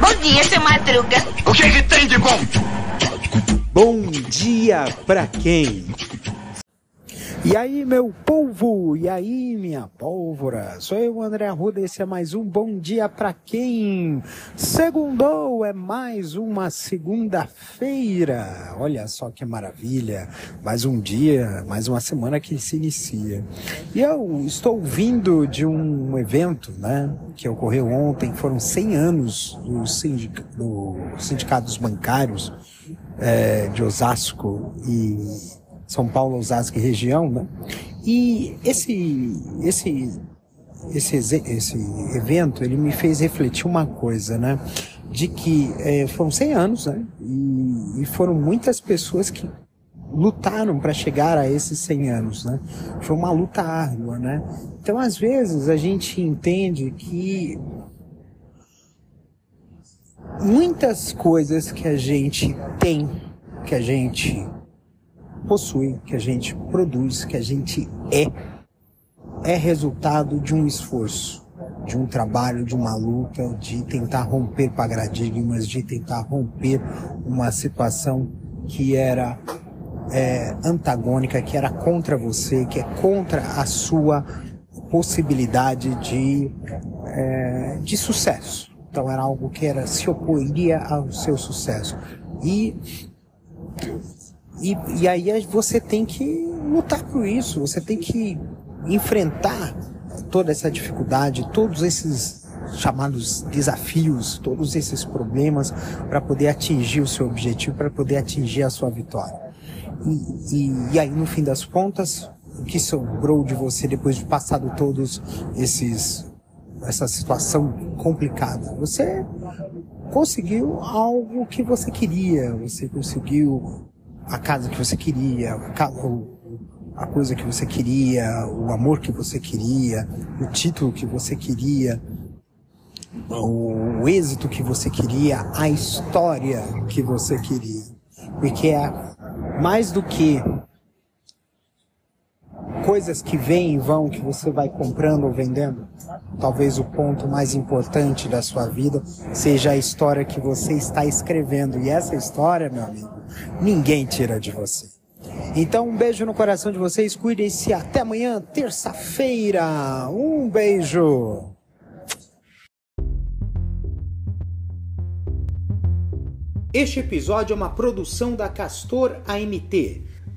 Bom dia, seu Madruga. O que, que tem de bom? Bom dia pra quem? E aí, meu povo? E aí, minha pólvora? Sou eu, André Arruda, esse é mais um Bom Dia Pra Quem? Segundou, é mais uma segunda-feira. Olha só que maravilha. Mais um dia, mais uma semana que se inicia. E eu estou vindo de um evento, né, que ocorreu ontem, foram 100 anos do, sindic do Sindicatos Bancários é, de Osasco e são Paulo, Osasco e região, né? E esse, esse, esse, esse evento, ele me fez refletir uma coisa, né? De que é, foram 100 anos, né? E, e foram muitas pessoas que lutaram para chegar a esses 100 anos, né? Foi uma luta árdua, né? Então, às vezes, a gente entende que muitas coisas que a gente tem, que a gente possui, que a gente produz, que a gente é, é resultado de um esforço, de um trabalho, de uma luta, de tentar romper paradigmas, de tentar romper uma situação que era é, antagônica, que era contra você, que é contra a sua possibilidade de, é, de sucesso. Então era algo que era se oporia ao seu sucesso. E e, e aí você tem que lutar por isso, você tem que enfrentar toda essa dificuldade, todos esses chamados desafios, todos esses problemas para poder atingir o seu objetivo, para poder atingir a sua vitória. E, e, e, aí, no fim das contas, o que sobrou de você depois de passado todos esses essa situação complicada? Você conseguiu algo que você queria, você conseguiu a casa que você queria, a coisa que você queria, o amor que você queria, o título que você queria, o êxito que você queria, a história que você queria. Porque é mais do que coisas que vêm e vão que você vai comprando ou vendendo, talvez o ponto mais importante da sua vida seja a história que você está escrevendo. E essa história, meu amigo, ninguém tira de você. Então, um beijo no coração de vocês, cuidem-se. Até amanhã, terça-feira. Um beijo. Este episódio é uma produção da Castor AMT.